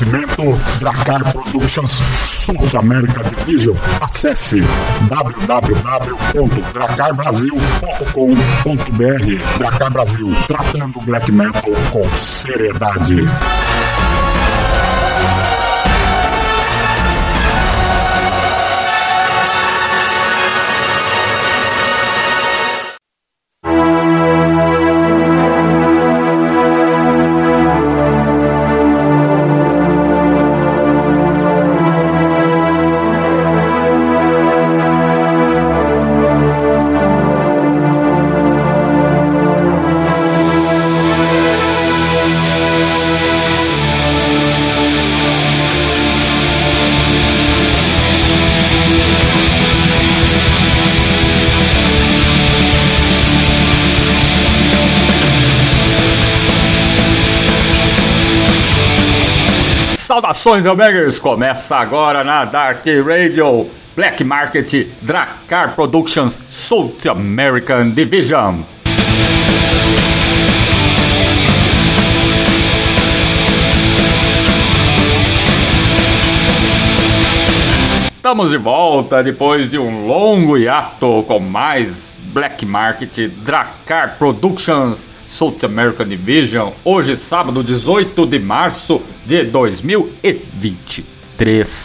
Oferecimento Dracar Productions South America Division. Acesse www.dracarbrasil.com.br Dracar Brasil, tratando black metal com seriedade. Saudações, Elbangers! Começa agora na Dark Radio Black Market Dracar Productions South American Division. Estamos de volta depois de um longo hiato com mais Black Market Dracar Productions South American Division, hoje sábado 18 de março de 2023.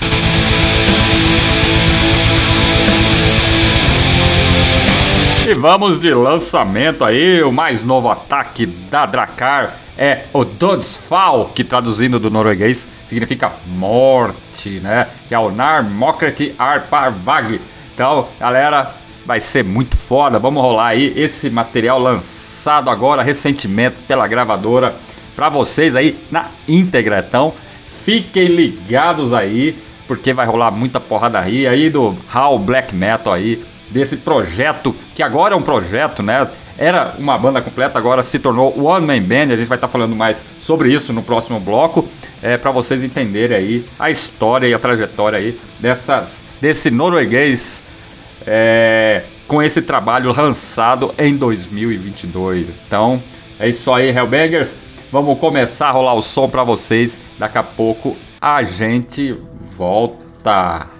E vamos de lançamento aí, o mais novo ataque da Dracar é o Dødsfall, que traduzindo do norueguês significa morte, né? Que é o Nar Mokret Arparvag. Então, galera, vai ser muito foda. Vamos rolar aí esse material lançado agora recentemente pela gravadora para vocês aí na íntegra. Então, fiquem ligados aí, porque vai rolar muita porradaria aí do How Black Metal aí, desse projeto que agora é um projeto, né? Era uma banda completa, agora se tornou One Man Band. A gente vai estar tá falando mais sobre isso no próximo bloco, é, para vocês entenderem aí a história e a trajetória aí dessas, desse norueguês é, com esse trabalho lançado em 2022. Então é isso aí, Hellbangers. Vamos começar a rolar o som para vocês. Daqui a pouco a gente volta.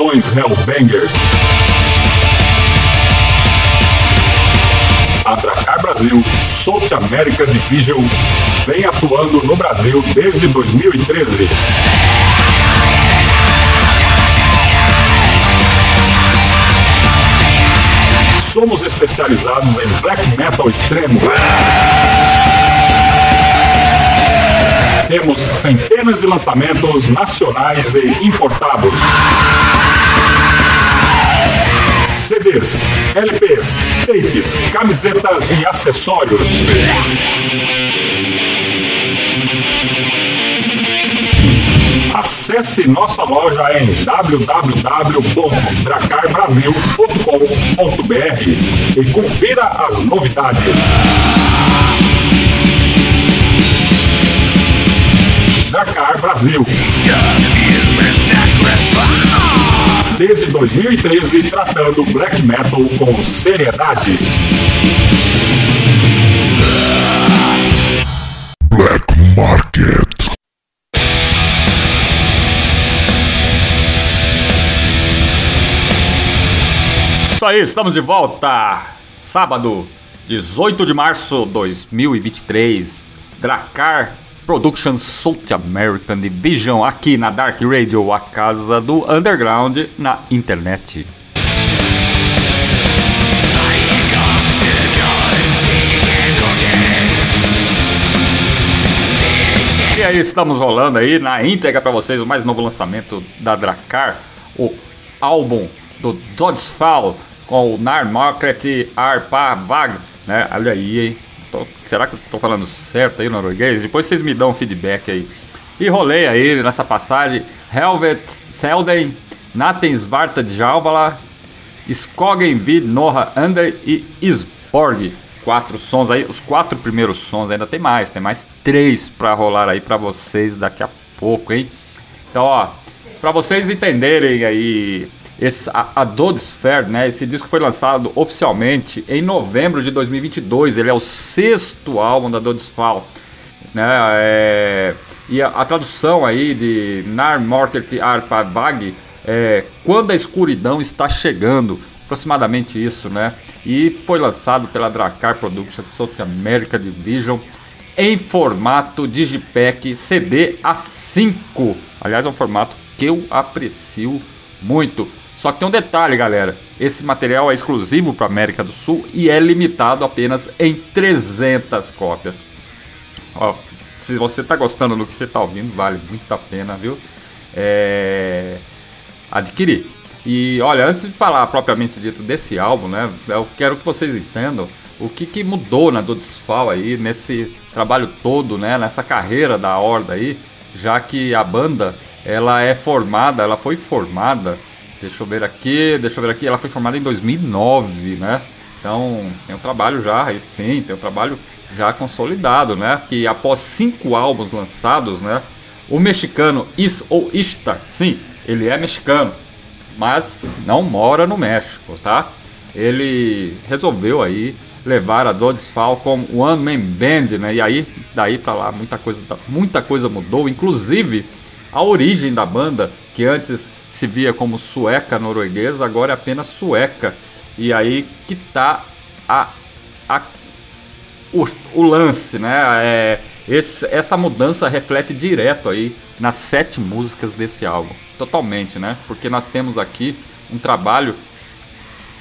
Saudações Hellbangers! A Dracar Brasil South America Division vem atuando no Brasil desde 2013. Somos especializados em black metal extremo. Temos centenas de lançamentos nacionais e importados. CDs, LPs, tapes, camisetas e acessórios. Acesse nossa loja em www.dracarbrasil.com.br e confira as novidades. Dracar Brasil. Desde 2013, tratando black metal com seriedade. Black Market. Isso aí, estamos de volta. Sábado, 18 de março de 2023. Dracar Productions South American Division aqui na Dark Radio, a casa do underground na internet. E aí, estamos rolando aí na íntegra para vocês o mais novo lançamento da Dracar, o álbum do Doddsfall com o Nar Market Arpa Vag, né? Olha aí, hein? Tô- será que eu falando certo aí norueguês? Depois vocês me dão um feedback aí. E rolei aí nessa passagem Helvet Selden, Naten Svarta Djalbala, Skogen Vid Norra Under e Isborg. Quatro sons aí, os quatro primeiros sons, ainda tem mais, tem mais três pra rolar aí pra vocês daqui a pouco, hein? Então, ó, pra vocês entenderem aí, esse, a, a né? Esse disco foi lançado oficialmente em novembro de 2022. Ele é o sexto álbum da Dodesphere, né? É, e a, a tradução aí de Nar Mortet Arpa Vag é Quando a Escuridão Está Chegando, aproximadamente isso, né? E foi lançado pela Dracar Productions South America Division em formato Digipack CD A5. Aliás, é um formato que eu aprecio muito. Só que tem um detalhe, galera. Esse material é exclusivo para América do Sul e é limitado apenas em 300 cópias. Ó, se você tá gostando do que você tá ouvindo, vale muito a pena, viu? É... Adquirir. E olha, antes de falar propriamente dito desse álbum, né? Eu quero que vocês entendam o que, que mudou na Dodesfall aí, nesse trabalho todo, né? Nessa carreira da Horda aí, já que a banda ela é formada, ela foi formada, deixa eu ver aqui, deixa eu ver aqui, ela foi formada em 2009, né? Então tem um trabalho já, sim, tem um trabalho já consolidado, né? Que após cinco álbuns lançados, né? O mexicano Is ou Ishtar, sim, ele é mexicano, mas não mora no México, tá? Ele resolveu aí levar a Doddsfall como One Man Band, né? E aí, daí pra lá, muita coisa, muita coisa mudou, inclusive a origem da banda, que antes se via como sueca norueguesa, agora é apenas sueca. E aí que tá a, a o, o lance, né? É, esse- essa mudança reflete direto aí nas sete músicas desse álbum, totalmente, né? Porque nós temos aqui um trabalho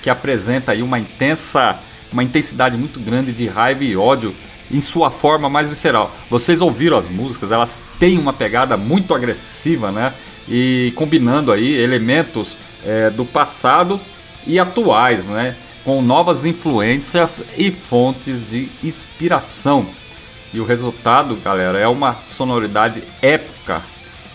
que apresenta aí uma intensa, uma intensidade muito grande de raiva e ódio em sua forma mais visceral. Vocês ouviram as músicas, elas têm uma pegada muito agressiva, né? E combinando aí elementos é, do passado e atuais, né? Com novas influências e fontes de inspiração. E o resultado, galera, é uma sonoridade épica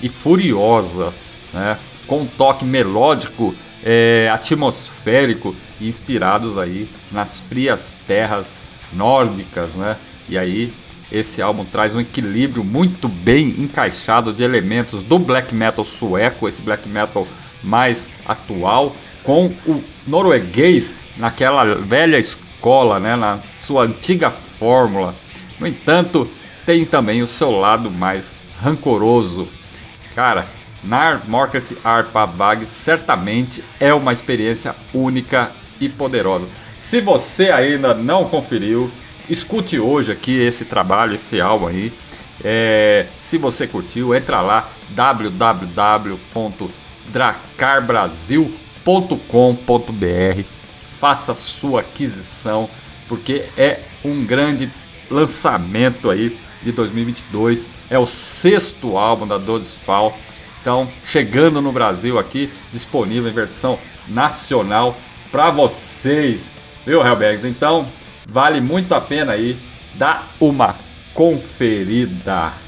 e furiosa, né? Com um toque melódico, é, atmosférico e inspirados aí nas frias terras nórdicas, né? E aí esse álbum traz um equilíbrio muito bem encaixado de elementos do black metal sueco, esse black metal mais atual, com o norueguês naquela velha escola, né? Na sua antiga fórmula. No entanto, tem também o seu lado mais rancoroso. Cara, na Market Arpavag certamente é uma experiência única e poderosa. Se você ainda não conferiu, escute hoje aqui esse trabalho, esse álbum aí. É, se você curtiu, entra lá www.dracarbrasil.com.br, faça sua aquisição, porque é um grande lançamento aí de 2022. É o sexto álbum da Dodesfall. Então, chegando no Brasil aqui, disponível em versão nacional para vocês, viu, Hellbags? Então, vale muito a pena aí dar uma conferida.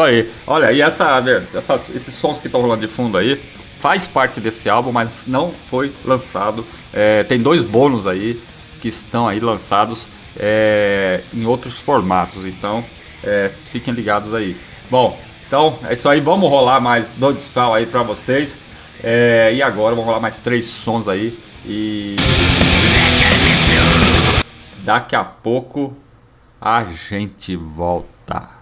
Isso aí. Olha, e essa, essas, esses sons que estão rolando de fundo aí faz parte desse álbum, mas não foi lançado. É, tem dois bônus aí que estão aí lançados é, em outros formatos, então é, fiquem ligados aí. Bom, então é isso aí. Vamos rolar mais dois Fall aí pra vocês. É, e agora vamos rolar mais três sons aí e daqui a pouco a gente volta.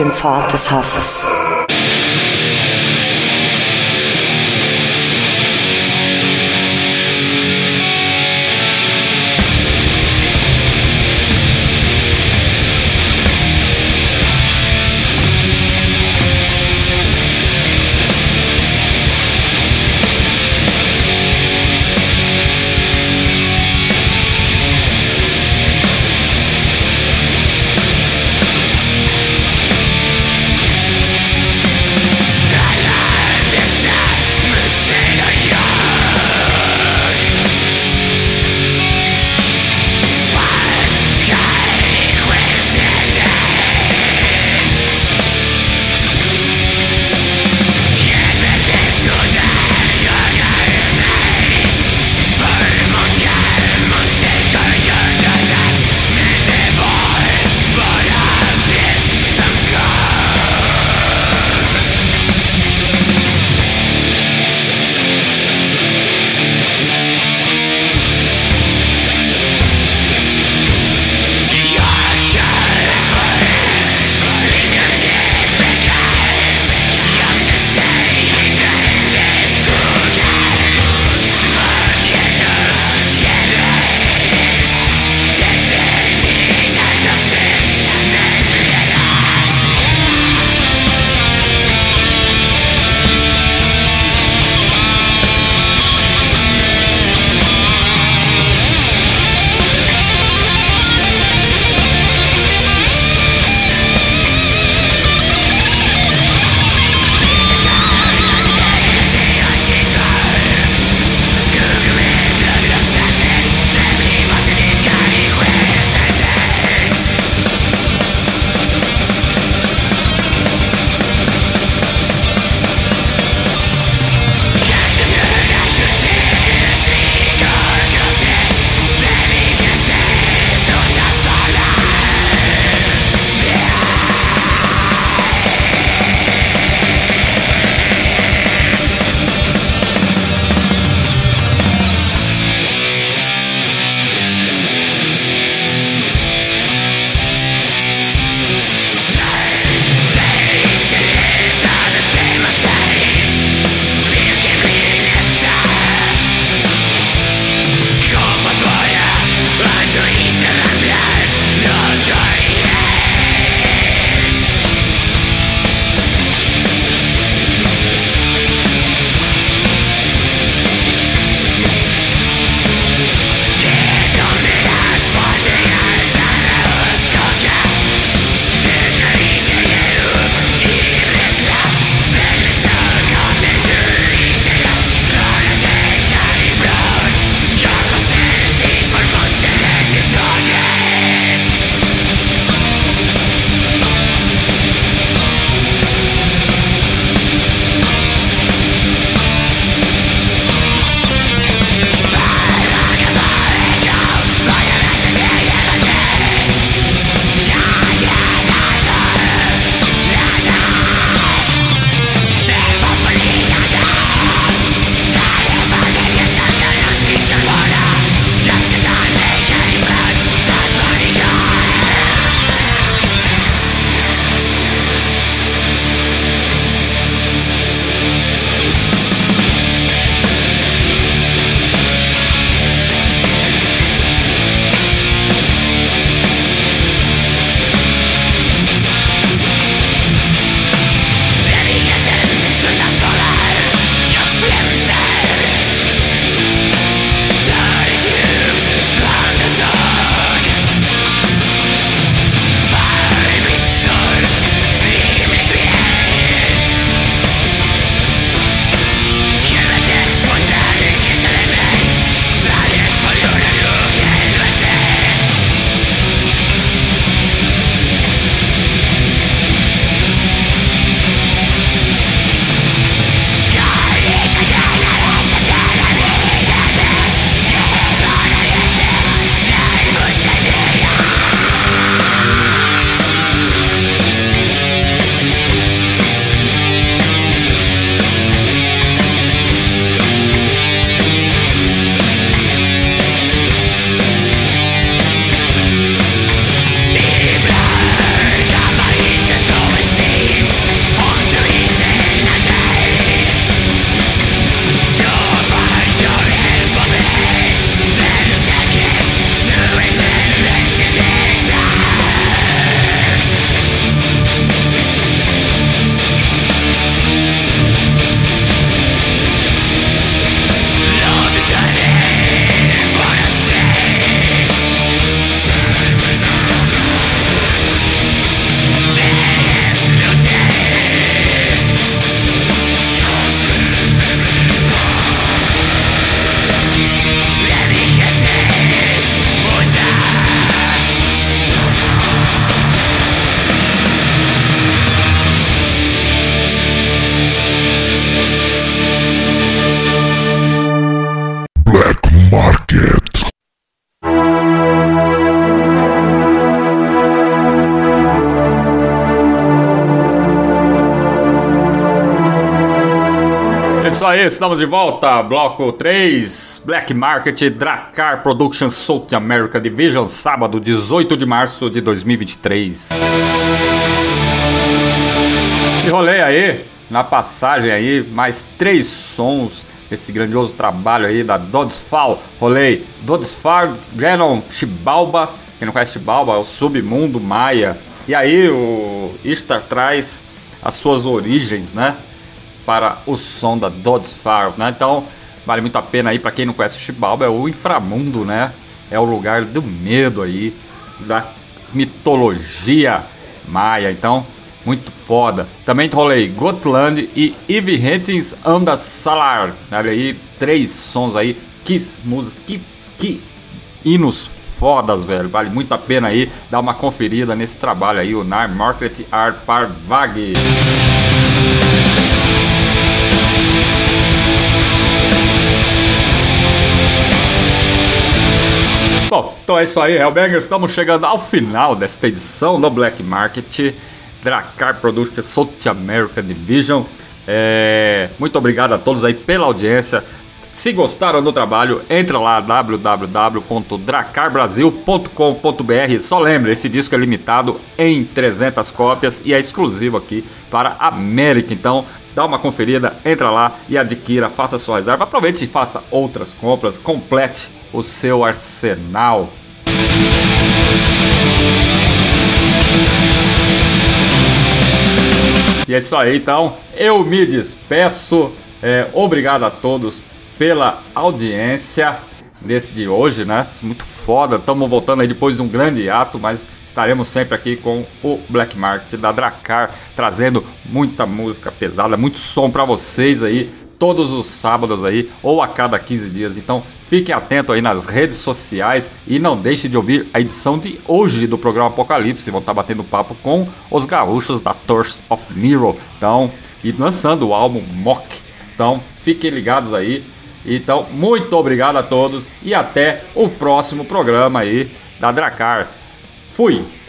dem Pfad des Hasses. Estamos de volta. Bloco 3, Black Market Dracar Productions South America Division, sábado 18 de março de 2023. E rolei aí, na passagem aí, mais três sons desse grandioso trabalho aí da Dodsfall. Rolei Dodsfall, Ganon, Chibalba. Quem não conhece Chibalba é o submundo maia. E aí o Ishtar traz as suas origens, né? Para o som da Dodsfall, né? Então, vale muito a pena aí para quem não conhece o Chibalba, é o inframundo, né? É o lugar do medo aí, da mitologia maia. Então, muito foda. Também rolei Gotland e Eve Hentings Anda Salar. Olha aí, três sons aí. Que música, que, que hinos fodas, velho. Vale muito a pena aí dar uma conferida nesse trabalho aí, o Nar Market Art Parvag. Então é isso aí, Hellbangers. Estamos chegando ao final desta edição do Black Market. Dracar Productions South America Division. É, muito obrigado a todos aí pela audiência. Se gostaram do trabalho, entra lá www.dracarbrasil.com.br. Só lembre, esse disco é limitado em 300 cópias e é exclusivo aqui para a América. Então, dá uma conferida, entra lá e adquira, faça sua reserva. Aproveite e faça outras compras, complete o seu arsenal. E é isso aí, então. Eu me despeço. É, obrigado a todos pela audiência desse de hoje, né? Muito foda. Estamos voltando aí depois de um grande ato, mas estaremos sempre aqui com o Black Market da Dracar, trazendo muita música pesada, muito som para vocês aí, todos os sábados aí, ou a cada 15 dias. Então fiquem atentos aí nas redes sociais e não deixe de ouvir a edição de hoje do programa Apocalipse. Vão estar batendo papo com os gaúchos da Tours of Nero. Então, e lançando o álbum Mock. Então, fiquem ligados aí. Então, muito obrigado a todos e até o próximo programa aí da Dracar. Fui!